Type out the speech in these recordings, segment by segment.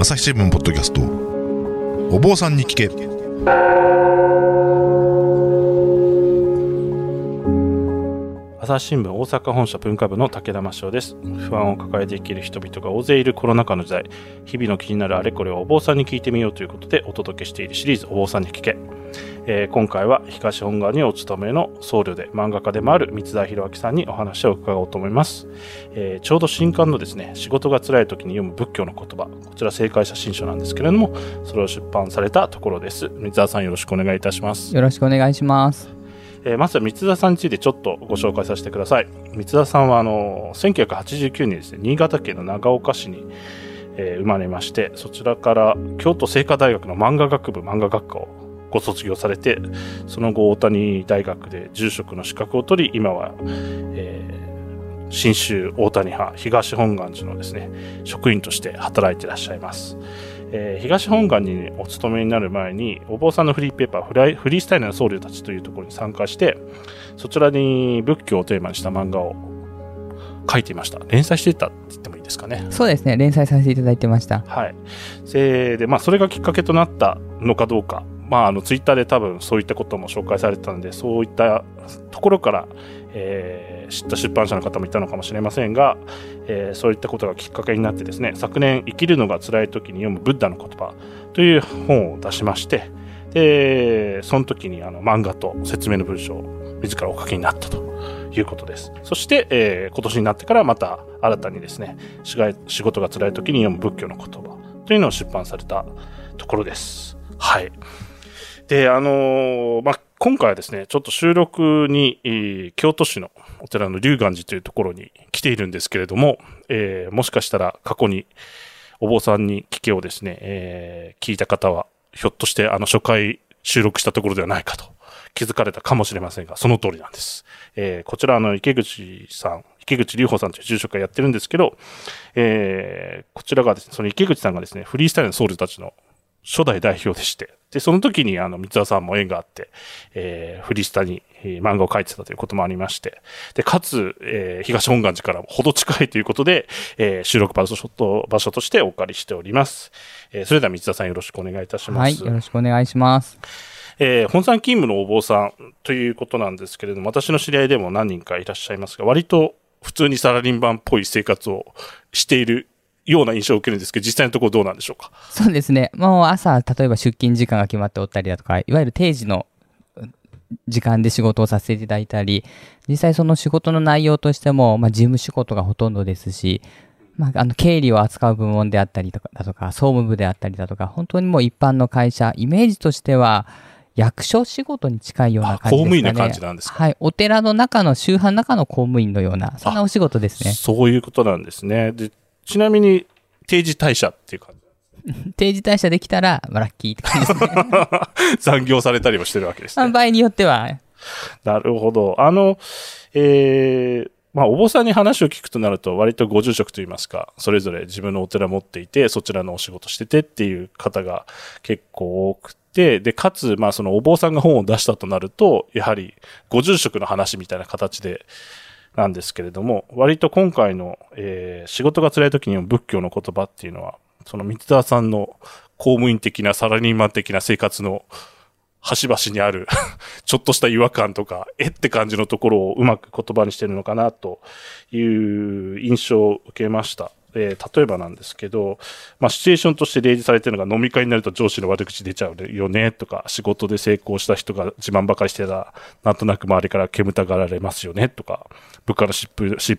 朝日新聞ポッドキャスト。お坊さんに聞け。朝日新聞大阪本社文化部の武田真翔です。不安を抱えて生きる人々が大勢いるコロナ禍の時代。日々の気になるあれこれをお坊さんに聞いてみようということでお届けしているシリーズお坊さんに聞け。えー、今回は東本願にお勤めの僧侶で漫画家でもある三田博明さんにお話を伺おうと思います、えー、ちょうど新刊のですね仕事が辛い時に読む仏教の言葉。こちら正解写真書なんですけれどもそれを出版されたところです。三田さんよろしくお願いいたします。よろしくお願いします。えー、まずは三田さんについてちょっとご紹介させてください。三田さんはあの1989年ですね新潟県の長岡市に、えー、生まれましてそちらから京都精華大学の漫画学部漫画学科をご卒業されて、その後大谷大学で住職の資格を取り、今は、えー、新州大谷派東本願寺のですね、職員として働いていらっしゃいます。えー、東本願にお勤めになる前に、お坊さんのフリーペーパーフライ、フリースタイルの僧侶たちというところに参加して、そちらに仏教をテーマにした漫画を書いていました。連載してたって言ってもいいですかね。そうですね。連載させていただいてました。はい。で、まあ、それがきっかけとなったのかどうかまあ、あの、ツイッターで多分そういったことも紹介されてたので、そういったところから、えー、知った出版社の方もいたのかもしれませんが、えー、そういったことがきっかけになってですね、昨年、生きるのが辛い時に読むブッダの言葉という本を出しまして、で、その時にあの漫画と説明の文章を自らお書きになったということです。そして、えー、今年になってからまた新たにですね、仕事が辛い時に読む仏教の言葉というのを出版されたところです。はい。で、あのー、まあ、今回はですね、ちょっと収録に、えー、京都市のお寺の龍岩寺というところに来ているんですけれども、えー、もしかしたら過去にお坊さんに聞けをですね、えー、聞いた方は、ひょっとしてあの初回収録したところではないかと気づかれたかもしれませんが、その通りなんです。えー、こちらの池口さん、池口隆法さんという住職がやってるんですけど、えー、こちらがですね、その池口さんがですね、フリースタイルの僧侶たちの初代代表でして、で、その時にあの、三沢さんも縁があって、えー、フリスタに、えー、漫画を描いてたということもありまして、で、かつ、えー、東本願寺からほど近いということで、えー、収録場所と場所としてお借りしております。えー、それでは三沢さんよろしくお願いいたします。はい、よろしくお願いします。えー、本山勤務のお坊さんということなんですけれども、私の知り合いでも何人かいらっしゃいますが、割と普通にサラリーマンっぽい生活をしているような印象を受けるんですけど、実際のところどうなんでしょうか？そうですね。もう朝、例えば出勤時間が決まっておったりだとか、いわゆる定時の時間で仕事をさせていただいたり、実際その仕事の内容としても、まあ、事務仕事がほとんどですし、まあ、あの、経理を扱う部門であったりとか、だとか、総務部であったりだとか、本当にもう一般の会社、イメージとしては、役所仕事に近いような感じですかね。公務員な感じなんですか？はい。お寺の中の、宗派の中の公務員のような、そんなお仕事ですね。そういうことなんですね。で、ちなみに、定時退社っていう感じ。定時退社できたら、まあ、ラッキーって感じですね。残業されたりもしてるわけですね。場合によっては。なるほど。あの、えー、まあ、お坊さんに話を聞くとなると、割とご住職といいますか、それぞれ自分のお寺持っていて、そちらのお仕事しててっていう方が結構多くて、で、かつ、まあ、そのお坊さんが本を出したとなると、やはり、ご住職の話みたいな形で、なんですけれども、割と今回の、えー、仕事が辛い時にも仏教の言葉っていうのは、その三沢さんの公務員的なサラリーマン的な生活の端々にある ちょっとした違和感とか、えって感じのところをうまく言葉にしてるのかなという印象を受けました。えー、例えばなんですけど、まあ、シチュエーションとして例示されてるのが飲み会になると上司の悪口出ちゃうよねとか、仕事で成功した人が自慢ばかりしてたら、なんとなく周りから煙たがられますよねとか、部下の失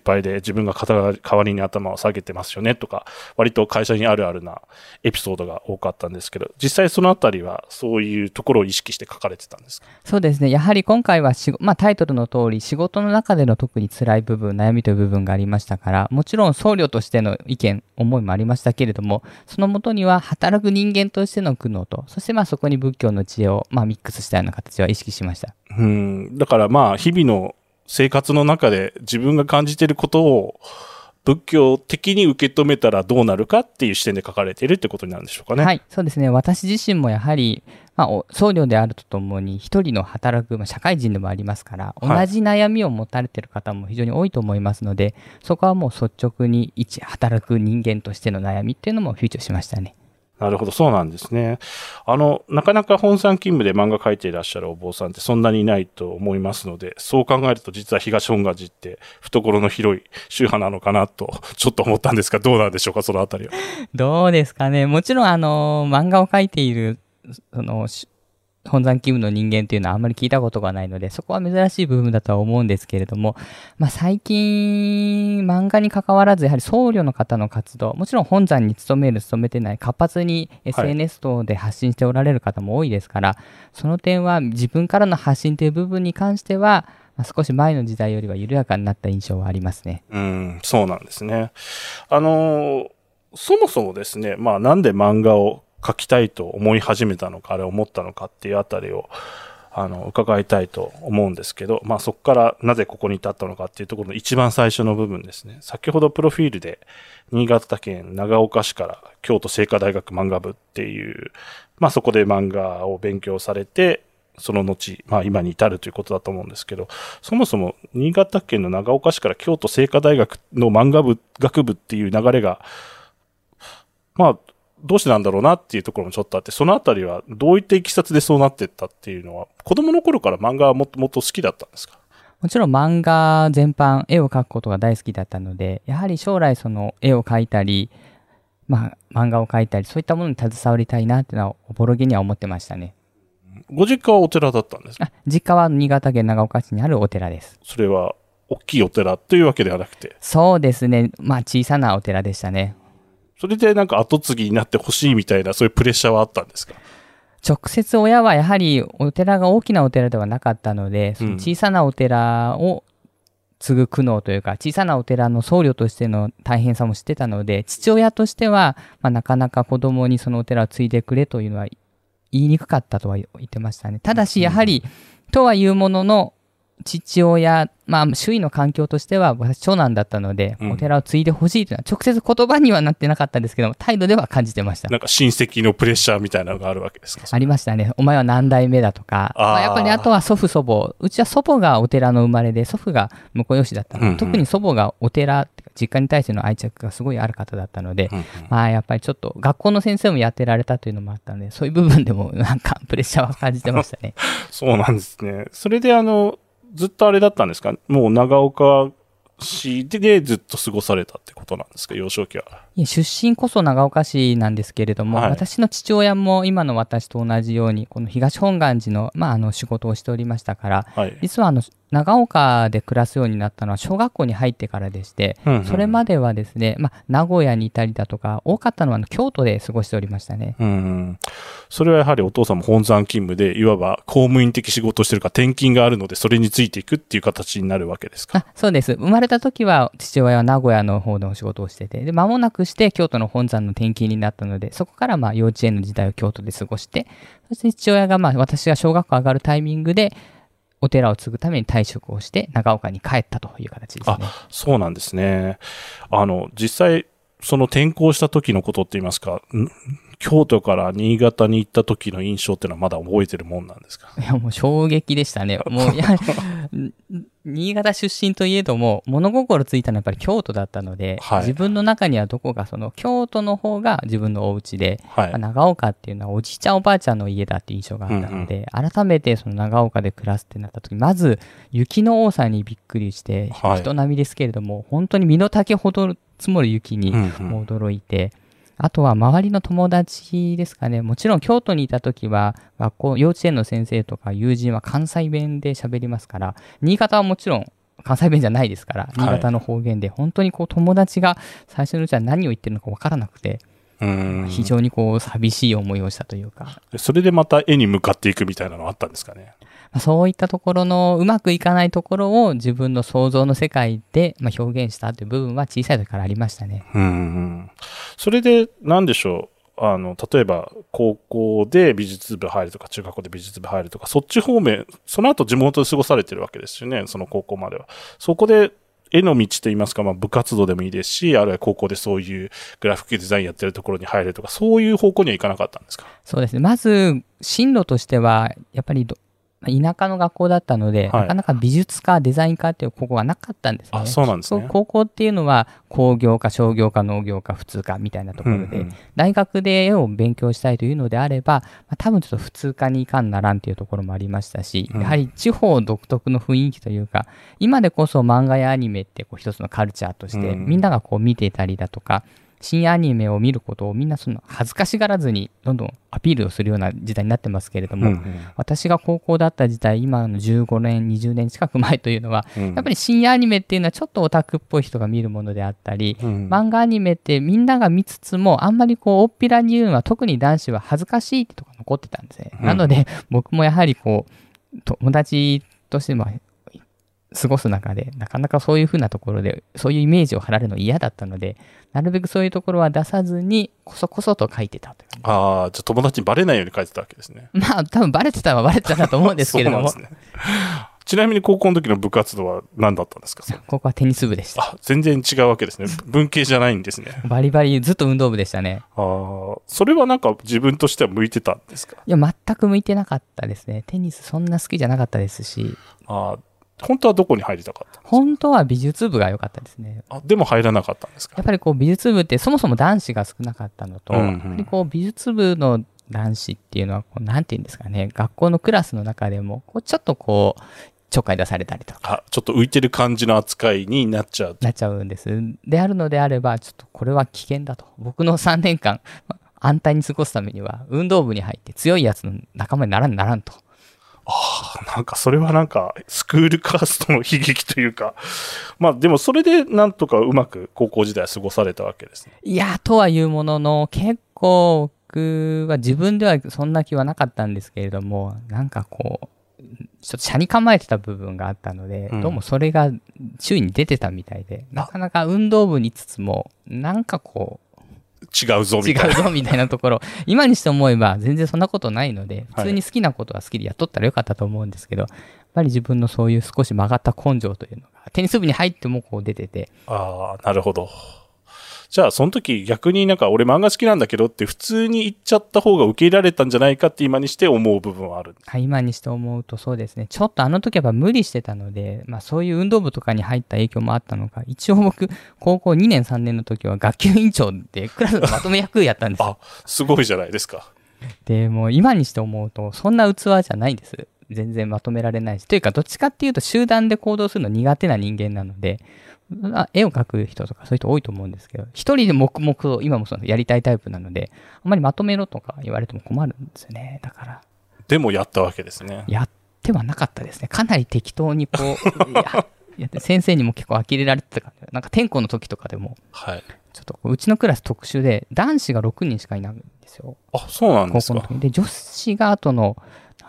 敗で自分が肩代わりに頭を下げてますよねとか、割と会社にあるあるなエピソードが多かったんですけど、実際そのあたりはそういうところを意識して書かれてたんですか？そうですね。やはり今回はしまあ、タイトルの通り、仕事の中での特に辛い部分、悩みという部分がありましたから、もちろん僧侶としての意見、思いもありましたけれども、そのもとには働く人間としての苦悩と、そしてまあそこに仏教の知恵をまあミックスしたような形は意識しました。うん。だからまあ日々の生活の中で自分が感じていることを仏教的に受け止めたらどうなるかっていう視点で書かれているってことになるんでしょうかね。はい、そうですね。私自身もやはり、まあ、僧侶であるとともに、一人の働く、まあ、社会人でもありますから、同じ悩みを持たれている方も非常に多いと思いますので、そこはもう率直に一働く人間としての悩みっていうのもフィーチャーしましたね。なるほど、そうなんですね。あの、なかなか本山勤務で漫画描いていらっしゃるお坊さんってそんなにいないと思いますので、そう考えると実は東本願寺って懐の広い宗派なのかなと、ちょっと思ったんですが、どうなんでしょうか、そのあたりは。どうですかね。もちろん、あの、漫画を描いている、その、本山勤務の人間っていうのはあんまり聞いたことがないので、そこは珍しい部分だとは思うんですけれども、まあ最近、漫画に関わらず、やはり僧侶の方の活動、もちろん本山に勤める、勤めてない、活発に SNS 等で発信しておられる方も多いですから、その点は自分からの発信という部分に関しては、まあ少し前の時代よりは緩やかになった印象はありますね。うん、そうなんですね。あのーそもそもですね、まあなんで漫画を描きたいと思い始めたのか、あれ思ったのかっていうあたりを、あの、伺いたいと思うんですけど、まあそこからなぜここに至ったのかっていうところの一番最初の部分ですね。先ほどプロフィールで、新潟県長岡市から京都精華大学漫画部っていう、まあそこで漫画を勉強されて、その後、まあ今に至るということだと思うんですけど、そもそも新潟県の長岡市から京都精華大学の漫画部、学部っていう流れが、まあ、どうしてなんだろうなっていうところもちょっとあって、そのあたりはどういったいきさつでそうなっていったっていうのは、子供の頃から漫画はもっともっと好きだったんですか？もちろん漫画全般、絵を描くことが大好きだったので、やはり将来その絵を描いたり、まあ漫画を描いたり、そういったものに携わりたいなっていうのは、おぼろげには思ってましたね。ご実家はお寺だったんですか？あ、実家は新潟県長岡市にあるお寺です。それは、大きいお寺というわけではなくて、そうですね。まあ小さなお寺でしたね。それでなんか後継ぎになってほしいみたいな、そういうプレッシャーはあったんですか？直接親はやはりお寺が大きなお寺ではなかったので、その小さなお寺を継ぐ苦悩というか、小さなお寺の僧侶としての大変さも知ってたので、父親としては、まあ、なかなか子供にそのお寺を継いでくれというのは言いにくかったとは言ってましたね。ただし、やはり、とはいうものの、父親、まあ、周囲の環境としては、私、長男だったので、うんお寺を継いでほしいというのは、直接言葉にはなってなかったですけども、態度では感じてました。なんか親戚のプレッシャーみたいなのがあるわけですか？ありましたね。お前は何代目だとか。あーまあやっぱりあとは祖父祖母。うちは祖母がお寺の生まれで、祖父が婿養子だったので、うんうん特に祖母がお寺実家に対しての愛着がすごいある方だったので、うんうんまあやっぱりちょっと学校の先生もやってられたというのもあったので、そういう部分でもなんかプレッシャーは感じてましたね。そうなんですね。それであの、ずっとあれだったんですか？もう長岡市でずっと過ごされたってことなんですか？幼少期は。出身こそ長岡市なんですけれども、はい私の父親も今の私と同じように、この東本願寺の,、まああの仕事をしておりましたから、はい。実はあの長岡で暮らすようになったのは小学校に入ってからでして、うんうんそれまではですね、まあ、名古屋にいたりだとか、多かったのは京都で過ごしておりましたね。うんうん。それはやはりお父さんも本山勤務で、いわば公務員的仕事をしてるから転勤があるので、それについていくっていう形になるわけですか？あそうです。生まれた時は父親は名古屋の方のお仕事をしてて、で、間もなくして京都の本山の転勤になったので、そこからまあ幼稚園の時代を京都で過ごして、そして父親がまあ私が小学校上がるタイミングで、お寺を継ぐために退職をして長岡に帰ったという形ですね。そうなんですね。あの、実際、その転校した時のことって言いますか、ん京都から新潟に行った時の印象っていうのはまだ覚えてるもんなんですか？いや、もう衝撃でしたね。もう、いや、ん 新潟出身といえども、物心ついたのはやっぱり京都だったので、はい。自分の中にはどこかその、京都の方が自分のお家で、はい。まあ。長岡っていうのはおじいちゃんおばあちゃんの家だっていう印象があったので、改めてその長岡で暮らすってなった時、まず雪の多さにびっくりして、はい。人並みですけれども、本当に身の丈ほど積もる雪にうんうん。もう驚いて、あとは周りの友達ですかね。もちろん京都にいた時は、学校、幼稚園の先生とか友人は関西弁で喋りますから、新潟はもちろん関西弁じゃないですから、新潟の方言で、本当にこう友達が最初のうちは何を言ってるのかわからなくて、うん非常にこう寂しい思いをしたというか、それでまた絵に向かっていくみたいなのあったんですかね？まあそういったところのうまくいかないところを自分の想像の世界でまあ表現したという部分は小さい時からありましたね。うんうん。それで、なんでしょう？あの、例えば、高校で美術部入るとか、中学校で美術部入るとか、そっち方面、その後地元で過ごされてるわけですよね、その高校までは。そこで、絵の道といいますか、まあ、部活動でもいいですし、あるいは高校でそういうグラフィックデザインやってるところに入るとか、そういう方向にはいかなかったんですか？そうですね。まず、進路としては、やっぱり田舎の学校だったので、はい。なかなか美術科、デザイン科っていう高校がなかったんですね。あそうなんですね。高校っていうのは工業科、商業科、農業科、普通科みたいなところで、うんうん大学で絵を勉強したいというのであれば、まあ、多分ちょっと普通科に行かんならんっていうところもありましたし、うん。やはり地方独特の雰囲気というか、今でこそ漫画やアニメってこう一つのカルチャーとして、うん。みんながこう見ていたりだとか、新アニメを見ることをみんなその恥ずかしがらずにどんどんアピールをするような時代になってますけれども、うんうん。私が高校だった時代、今の15年、20年近く前というのは、うん。やっぱり新アニメっていうのはちょっとオタクっぽい人が見るものであったり、うん。漫画アニメってみんなが見つつも、あんまりこう、おっぴらに言うのは特に男子は恥ずかしいってとこが残ってたんですね。うん。なので、僕もやはりこう、友達としても過ごす中で、なかなかそういうふうなところで、そういうイメージを貼られるの嫌だったので、なるべくそういうところは出さずに、こそこそと書いてたという。ああ、じゃあ友達にバレないように書いてたわけですね。まあ、多分バレてたのはバレてたなと思うんですけれども そう、なんですね。ちなみに高校の時の部活動は何だったんですか？ここはテニス部でした。あ、全然違うわけですね。文系じゃないんですね。バリバリずっと運動部でしたね。ああ、それはなんか自分としては向いてたんですか？いや、全く向いてなかったですね。テニスそんな好きじゃなかったですし、ああ、本当はどこに入りたかった本当は美術部が良かったですね。あ、でも入らなかったんですか？やっぱりこう美術部ってそもそも男子が少なかったのと、うんうんやっぱりこう美術部の男子っていうのはこう、なんていうんですかね、学校のクラスの中でも、こうちょっとこう、ちょっかい出されたりとか、あ、ちょっと浮いてる感じの扱いになっちゃう。なっちゃうんです。であるのであれば、ちょっとこれは危険だと。僕の3年間、ま安泰に過ごすためには、運動部に入って強いやつの仲間にならんならんと。なんかそれはなんかスクールカーストの悲劇というか、まあでもそれでなんとかうまく高校時代は過ごされたわけですね。いや、とはいうものの、結構僕は自分ではそんな気はなかったんですけれども、なんかこう、ちょっと車に構えてた部分があったので、うん。どうもそれが周囲に出てたみたいで、なかなか運動部にいつつも、なんかこう、違うぞ違みたいうな。ぞみたいなところ、今にして思えば全然そんなことないので、はい普通に好きなことは好きでやっとったらよかったと思うんですけど、やっぱり自分のそういう少し曲がった根性というのが、テニス部に入ってもこう出てて、ああ、なるほど。じゃあその時逆になんか俺漫画好きなんだけどって普通に言っちゃった方が受け入れられたんじゃないかって今にして思う部分はある。はい今にして思うとそうですね。ちょっとあの時はやっぱ無理してたので、まあそういう運動部とかに入った影響もあったのか、一応僕、高校2年3年の時は学級委員長でクラスのまとめ役やったんですよ。あ、すごいじゃないですか。で、もう今にして思うと、そんな器じゃないです。全然まとめられないし。というか、どっちかっていうと集団で行動するの苦手な人間なので、あ絵を描く人とかそういう人多いと思うんですけど、一人で黙々と今もそうやりたいタイプなので、あんまりまとめろとか言われても困るんですよね。だから。でもやったわけですね。やってはなかったですね。かなり適当にこう、いや先生にも結構呆れられてたから、なんか天候の時とかでも、はい。ちょっとうちのクラス特殊で、男子が6人しかいないんですよ。あ、そうなんですか。高校の時に。で、女子があとの、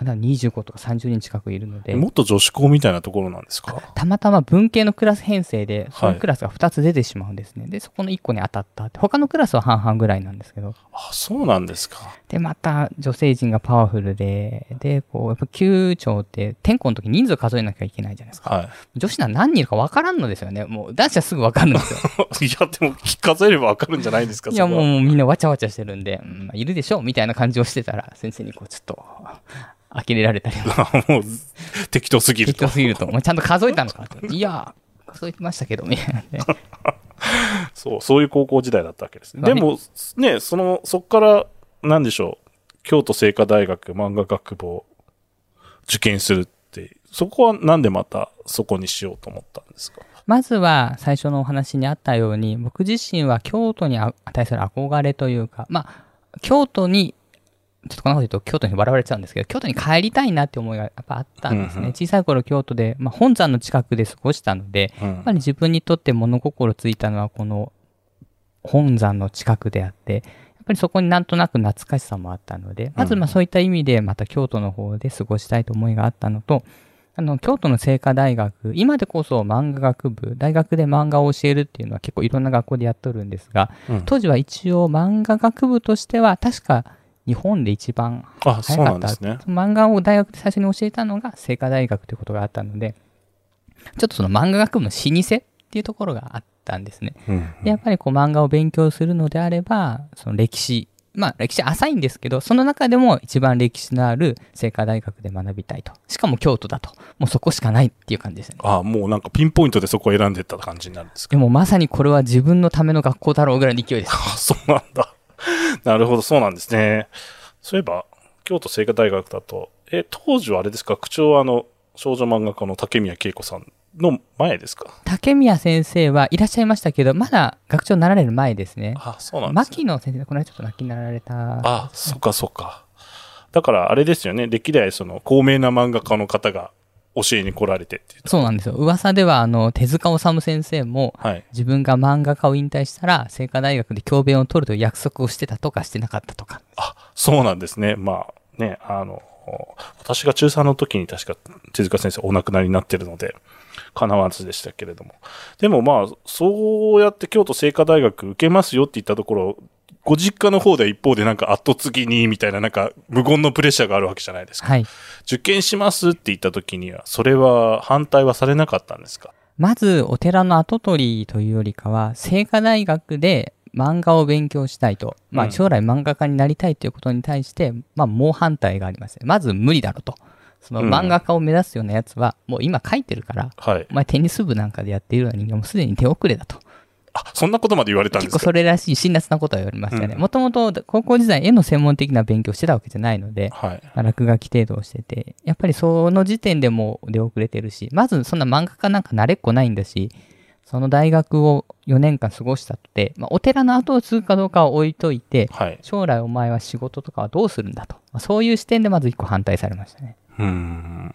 なんだ25とか30人近くいるので、もっと女子校みたいなところなんですか？たまたま文系のクラス編成で、そはいのクラスが2つ出てしまうんですね。で、そこの1個に当たったって。他のクラスは半々ぐらいなんですけど、あ、そうなんですか。で、また女性陣がパワフルで、で、こう、やっぱ級長って、天候の時人数数えなきゃいけないじゃないですか。は女子なら何人いるか分からんのですよね。もう男子はすぐ分かるんですよ。い。いや、でも、数えればわかるんじゃないですか、いやもうみんなわちゃわちゃしてるんで、うんまあいるでしょうみたいな感じをしてたら、先生にこうちょっと、呆れられたり、もう、適当すぎると適当。すぎると、ちゃんと数えたのかと。いや、数えてましたけど、みたいなね。そう、そういう高校時代だったわけですね。まあでも、ね、その、そっから、なんでしょう。京都精華大学漫画学部を受験するって、そこはなんでまたそこにしようと思ったんですか？まずは、最初のお話にあったように、僕自身は京都にあ対する憧れというか、まあ、京都に、ちょっとこんなこと言うと京都に笑われちゃうんですけど、京都に帰りたいなって思いがやっぱあったんですね。うんうん。小さい頃京都で、まあ、本山の近くで過ごしたので、うん。やっぱり自分にとって物心ついたのはこの本山の近くであって、やっぱりそこになんとなく懐かしさもあったので、まずまあそういった意味でまた京都の方で過ごしたいと思いがあったのと、あの、京都の聖華大学、今でこそ漫画学部、大学で漫画を教えるっていうのは結構いろんな学校でやっとるんですが、うん。当時は一応漫画学部としては確か日本で一番あ、そう早かった。なんですね。漫画を大学で最初に教えたのが聖華大学ということがあったので、ちょっとその漫画学部の老舗っていうところがあったんですね。うんでやっぱりこう漫画を勉強するのであれば、その歴史まあ歴史浅いんですけど、その中でも一番歴史のある清華大学で学びたいと。しかも京都だと。もうそこしかないっていう感じですね。ああ、もうなんかピンポイントでそこを選んでった感じになるんですか？でもまさにこれは自分のための学校だろうぐらいの勢いです。あ、そうなんだ。なるほど、そうなんですね。そういえば、京都精華大学だと、え、当時はあれですか、区長はあの、少女漫画家の竹宮恵子さんの前ですか？竹宮先生はいらっしゃいましたけど、まだ学長になられる前ですね。あ、そうなんですね。牧野先生、この間ちょっと亡きになられた。あ、そっかそっか。だからあれですよね、歴代その高名な漫画家の方が教えに来られてって。そうなんですよ。噂では、あの、手塚治虫先生も、はい。自分が漫画家を引退したら、清華大学で教鞭を取るという約束をしてたとかしてなかったとか。あ、そうなんですね。まあね、あの、私が中3の時に確か手塚先生お亡くなりになってるので、叶わずでしたけれども。でもまあ、そうやって京都精華大学受けますよって言ったところ、ご実家の方では一方でなんか後継ぎにみたいななんか無言のプレッシャーがあるわけじゃないですか。はい。受験しますって言った時には、それは反対はされなかったんですか？まず、お寺の跡取りというよりかは、清華大学で漫画を勉強したいと。まあ、うん将来漫画家になりたいということに対して、まあ、猛反対がありますね。まず、無理だろと。そのうん漫画家を目指すようなやつは、もう今書いてるから、はい。お前テニス部なんかでやっているような人間はもうすでに手遅れだと。あ、そんなことまで言われたんで結構すかそれらしい辛辣なことは言われましたね。うんもともと高校時代絵の専門的な勉強をしてたわけじゃないので、はい。まあ落書き程度をしてて、やっぱりその時点でもう出遅れてるし、まずそんな漫画家なんか慣れっこないんだし、その大学を4年間過ごしたって、まあ、お寺の後を継ぐかどうかは置いといて、はい。将来お前は仕事とかはどうするんだと。まあそういう視点でまず一個反対されましたね。うーん。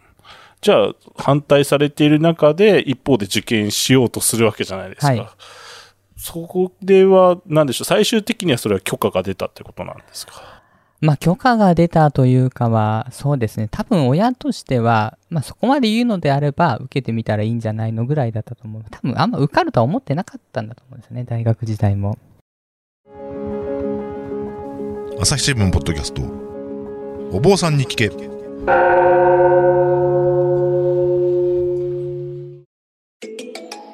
じゃあ、反対されている中で、一方で受験しようとするわけじゃないですか。はいそこでは、なんでしょう、最終的にはそれは許可が出たってことなんですか？まあ許可が出たというかは、そうですね。多分親としては、まあそこまで言うのであれば、受けてみたらいいんじゃないのぐらいだったと思う。多分あんま受かるとは思ってなかったんだと思うんですよね。大学時代も。朝日新聞ポッドキャストお坊さんに聞け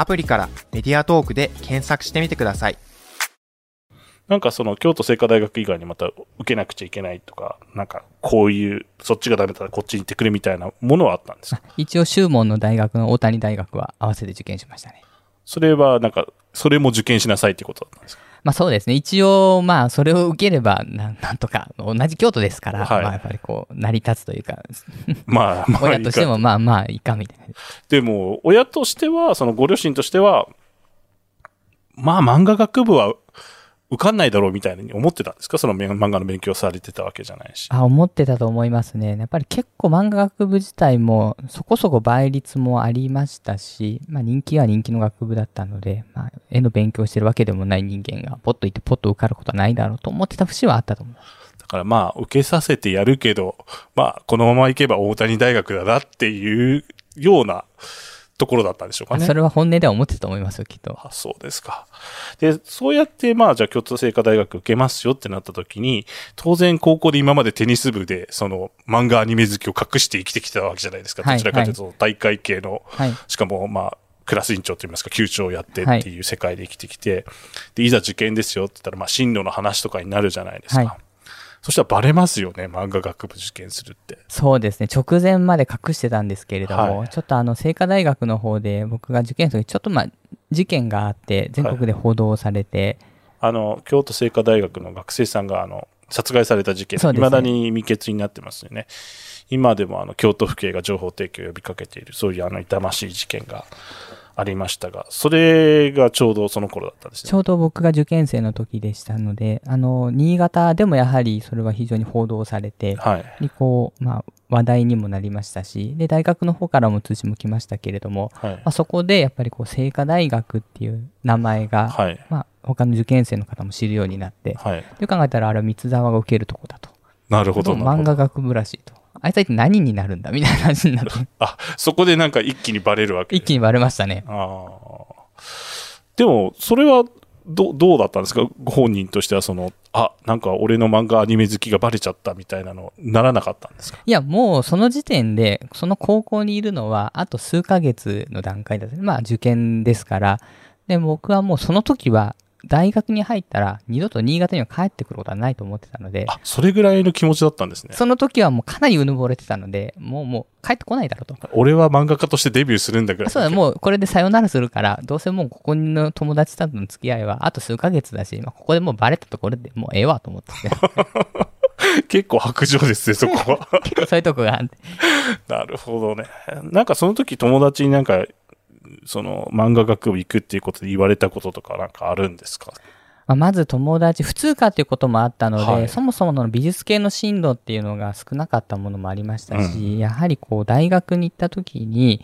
アプリからメディアトークで検索してみてください。なんかその京都精華大学以外にまた受けなくちゃいけないとか、なんかこういう、そっちがダメだったらこっちに行ってくれみたいなものはあったんですか？一応、修門の大学の大谷大学は合わせて受験しましたね。それはなんか、それも受験しなさいってことだったんですか？まあそうですね。一応、まあそれを受ければ、ななんとか、同じ京都ですから、はいまあやっぱりこう、成り立つというか、まあ、まあ、親としてもまあまあいいかみたいな。でも、親としては、そのご両親としては、まあ漫画学部は受かんないだろうみたいに思ってたんですか？そのめ漫画の勉強されてたわけじゃないし。あ、思ってたと思いますね。やっぱり結構漫画学部自体もそこそこ倍率もありましたし、まあ人気は人気の学部だったので、まあ絵の勉強してるわけでもない人間がポッと行ってポッと受かることはないだろうと思ってた節はあったと思います。だからまあ、受けさせてやるけど、まあ、このまま行けば大谷大学だなっていうようなところだったんでしょうかね。あそれは本音では思ってたと思いますよ、きっと。あ、そうですか。で、そうやって、まあ、じゃあ、京都精華大学受けますよってなった時に、当然、高校で今までテニス部で、その、漫画アニメ好きを隠して生きてきたわけじゃないですか。はいどちらかというと、大会系の、はい。しかも、まあ、クラス委員長といいますか、級長をやってっていう世界で生きてきて、で、いざ受験ですよって言ったら、まあ、進路の話とかになるじゃないですか。はいそしたらバレますよね、漫画学部受験するって。そうですね。直前まで隠してたんですけれども、はいちょっとあの、清華大学の方で僕が受験する時、ちょっとまあ、事件があって、全国で報道されて、あの、京都精華大学の学生さんが、あの、殺害された事件、そうですね未だに未決になってますよね。今でも、あの、京都府警が情報提供を呼びかけている、そういう、あの、痛ましい事件がありましたが、それがちょうどその頃だったんですね。ちょうど僕が受験生の時でしたので、あの、新潟でもやはりそれは非常に報道されて、はい。にこう、まあ、話題にもなりましたし、で、大学の方からも通知も来ましたけれども、はいま。あ、そこでやっぱりこう、清華大学っていう名前が、はい。まあ、他の受験生の方も知るようになって、はい。で考えたらあれは三沢が受けるとこだと。なるほど漫画学部らしいと。あいつは一体何になるんだみたいな話になって、あ、そこでなんか一気にバレるわけ一気にバレましたね。ああ。でも、それは、ど、どうだったんですか？ご本人としては、その、あ、なんか俺の漫画アニメ好きがバレちゃったみたいなの、ならなかったんですか？いや、もうその時点で、その高校にいるのは、あと数ヶ月の段階だった。まあ受験ですから。で、僕はもうその時は、大学に入ったら、二度と新潟には帰ってくることはないと思ってたので、あ、それぐらいの気持ちだったんですね。その時はもうかなりうぬぼれてたので、もうもう帰ってこないだろうと。俺は漫画家としてデビューするんだぐらい。そうだ、もうこれでさよならするから、どうせもうここの友達との付き合いはあと数ヶ月だし、まあ、ここでもうバレたところでもうええわと思ってて、結構白状ですね、そこは。結構そういうとこがあって。なるほどね。なんかその時友達になんか、その漫画学部行くっていうことで言われたこととかなんかあるんですか？まあ、まず友達、普通科っていうこともあったので、はい。そもそもの美術系の進路っていうのが少なかったものもありましたし、やはりこう大学に行った時に、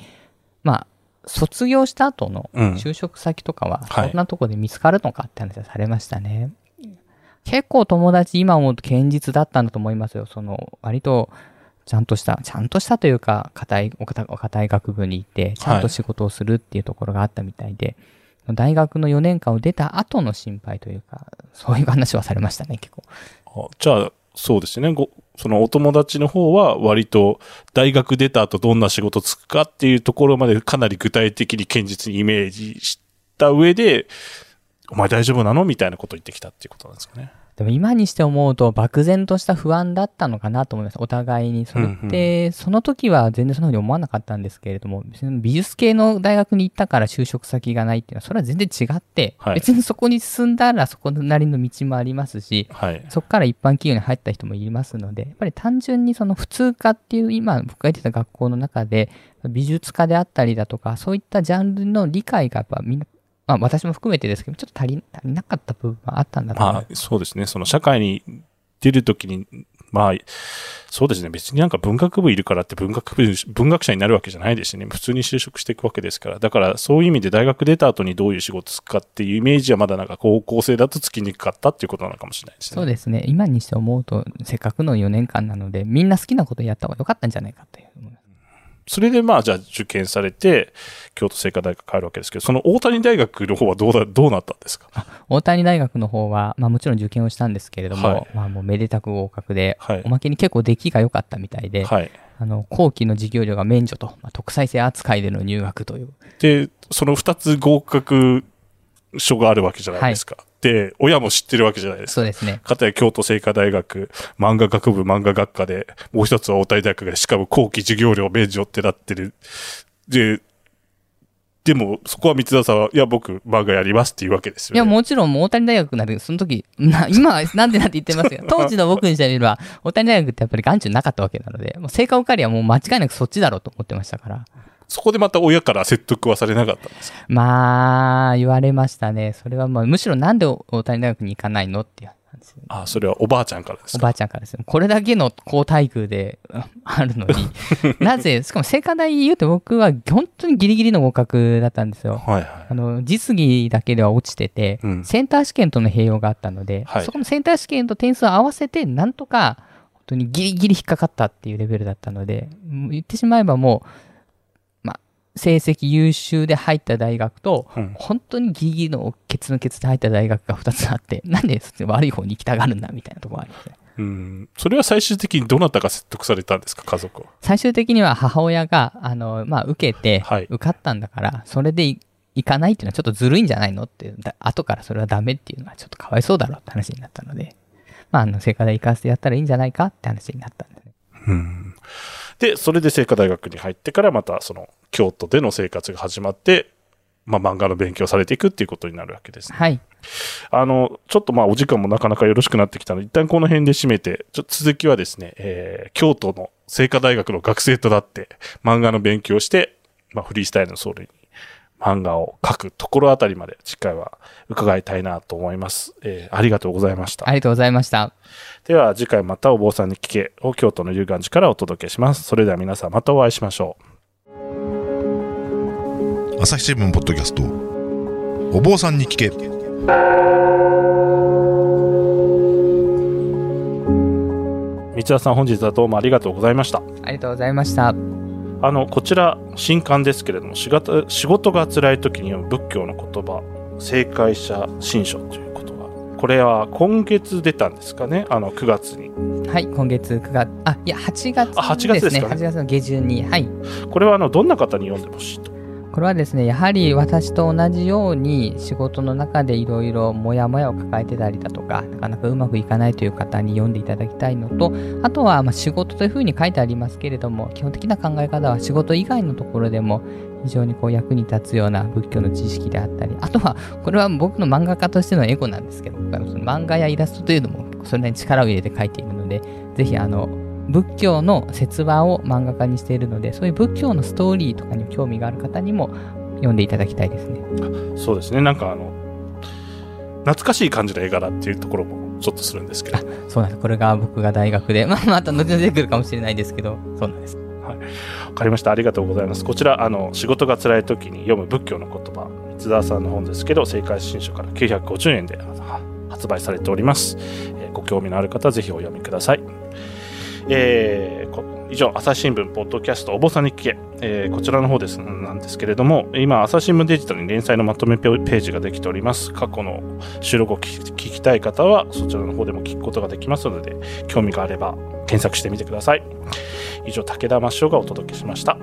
まあ、卒業した後のうん。就職先とかは、はい。こんなとこで見つかるのかって話はされましたね。結構友達、今思うと堅実だったんだと思いますよ。その、割と、ちゃんとした、ちゃんとしたというか、硬い、お堅い学部に行って、ちゃんと仕事をするっていうところがあったみたいで、大学の4年間を出た後の心配というか、そういう話はされましたね、結構。あじゃあ、そうですね。ごそのお友達の方は割と大学出た後どんな仕事つくかっていうところまでかなり具体的に堅実にイメージした上で、お前大丈夫なの？みたいなことを言ってきたっていうことなんですかね。でも今にして思うと漠然とした不安だったのかなと思います。お互いに。それって、その時は全然そんな風に思わなかったんですけれども、美術系の大学に行ったから就職先がないっていうのは、それは全然違って、はい別にそこに進んだらそこなりの道もありますし、はい。そこから一般企業に入った人もいますので、やっぱり単純にその普通科っていう今僕が言ってた学校の中で、美術科であったりだとか、そういったジャンルの理解がやっぱみんな、まあ私も含めてですけど、ちょっと足り足りなかった部分はあったんだと思いまあ、そうですね。その社会に出るときに、まあ、そうですね。別になんか文学部いるからって文学部、文学者になるわけじゃないですしね。普通に就職していくわけですから。だからそういう意味で大学出た後にどういう仕事つくかっていうイメージはまだなんか高校生だとつきにくかったっていうことなのかもしれないですね。そうですね。今にして思うと、せっかくの4年間なので、みんな好きなことやった方が良かったんじゃないかという。それでまあじゃあ受験されて、京都精華大学帰るわけですけど、その大谷大学の方はどうだ、どうなったんですか？大谷大学の方は、まあもちろん受験をしたんですけれども、はいまあもうめでたく合格で、はいおまけに結構出来が良かったみたいで、はい。あの、後期の授業料が免除と、まあ、特裁生扱いでの入学という。で、その二つ合格書があるわけじゃないですか。で、親も知ってるわけじゃないですかそうですね。かたや京都精華大学漫画学部漫画学科で、もう一つは大谷大学で、しかも後期授業料免除ってなってる。で、でも、そこは三田さんは、いや、僕、漫画やりますっていうわけですよ、ね。いや、もちろん、大谷大学なんて、その時、な今はなんでなんて言ってますけど、当時の僕にしてみれば、大谷大学ってやっぱり眼中なかったわけなので、もう成果受かりはもう間違いなくそっちだろうと思ってましたから。そこでまた親から説得はされなかったんですか？まあ、言われましたね。それはまあ、むしろなんで大谷大学に行かないのっていう話。あ、それはおばあちゃんからですか？おばあちゃんからですよ。これだけの高待遇でう んあるのに、なぜ、しかも聖火大言うと僕は本当にギリギリの合格だったんですよ。はいはい。あの、実技だけでは落ちてて、うんセンター試験との併用があったので、はいそこのセンター試験と点数を合わせて、なんとか、本当にギリギリ引っかかったっていうレベルだったので、言ってしまえばもう、まあ、成績優秀で入った大学と、うん本当にギリギリのケツのケツで入った大学が2つあって、なんでそっち悪い方に行きたがるんだみたいなところがありますね。うん。それは最終的にどなたが説得されたんですか、家族は。最終的には母親が、あの、まあ、受けてはい、受かったんだから、それでい行かないっていうのはちょっとずるいんじゃないのって、だ後からそれはダメっていうのはちょっとかわいそうだろうって話になったので、まあ、あの、聖火大行かせてやったらいいんじゃないかって話になったんですね。うん。で、それで清華大学に入ってからまたその京都での生活が始まって、まあ漫画の勉強をされていくっていうことになるわけですね。はい。あの、ちょっとまあお時間もなかなかよろしくなってきたので、一旦この辺で締めて、ちょっと続きはですね、えー、京都の清華大学の学生となって漫画の勉強をして、まあフリースタイルのソウルに漫画を描くところあたりまで次回は伺いたいなと思います。えー、ありがとうございました。ありがとうございました。では次回またお坊さんに聞けを京都の龍岩寺からお届けします。それでは皆さんまたお会いしましょう。朝日新聞ポッドキャストお坊さんに聞け三田さん本日はどうもありがとうございました。ありがとうございました。あの、こちら、新刊ですけれども、仕事仕事が辛い時に読む仏教の言葉、正解者新書ということが、これは今月出たんですかね？あの、9月に。はい、今月9月、あ、いや、8月ですね。あ8月ですかね8月の下旬に。はい。これはあの、どんな方に読んでほしいと？これはですね、やはり私と同じように仕事の中でいろいろモヤモヤを抱えてたりだとか、なかなかうまくいかないという方に読んでいただきたいのと、あとはま仕事というふうに書いてありますけれども、基本的な考え方は仕事以外のところでも非常にこう役に立つような仏教の知識であったり、あとはこれは僕の漫画家としてのエゴなんですけど、僕はその漫画やイラストというのもそれなりに力を入れて書いているので、ぜひあの、仏教の説話を漫画家にしているので、そういう仏教のストーリーとかに興味がある方にも読んでいただきたいですね。そうですね。なんかあの、懐かしい感じの絵柄っていうところもちょっとするんですけど。そうなんです。これが僕が大学で、まあ、また後々出てくるかもしれないですけど、そうなんです。わかりました。ありがとうございます。こちら、あの、仕事が辛い時に読む仏教の言葉、三田さんの本ですけど、正解新書から950円であ発売されております。えーご興味のある方はぜひお読みください。えー以上、朝日新聞、ポッドキャスト、お坊さんに聞け、えーこちらの方です、なんですけれども、今、朝日新聞デジタルに連載のまとめページができております。過去の収録を聞きたい方は、そちらの方でも聞くことができますので、興味があれば検索してみてください。以上、武田真翔がお届けしました。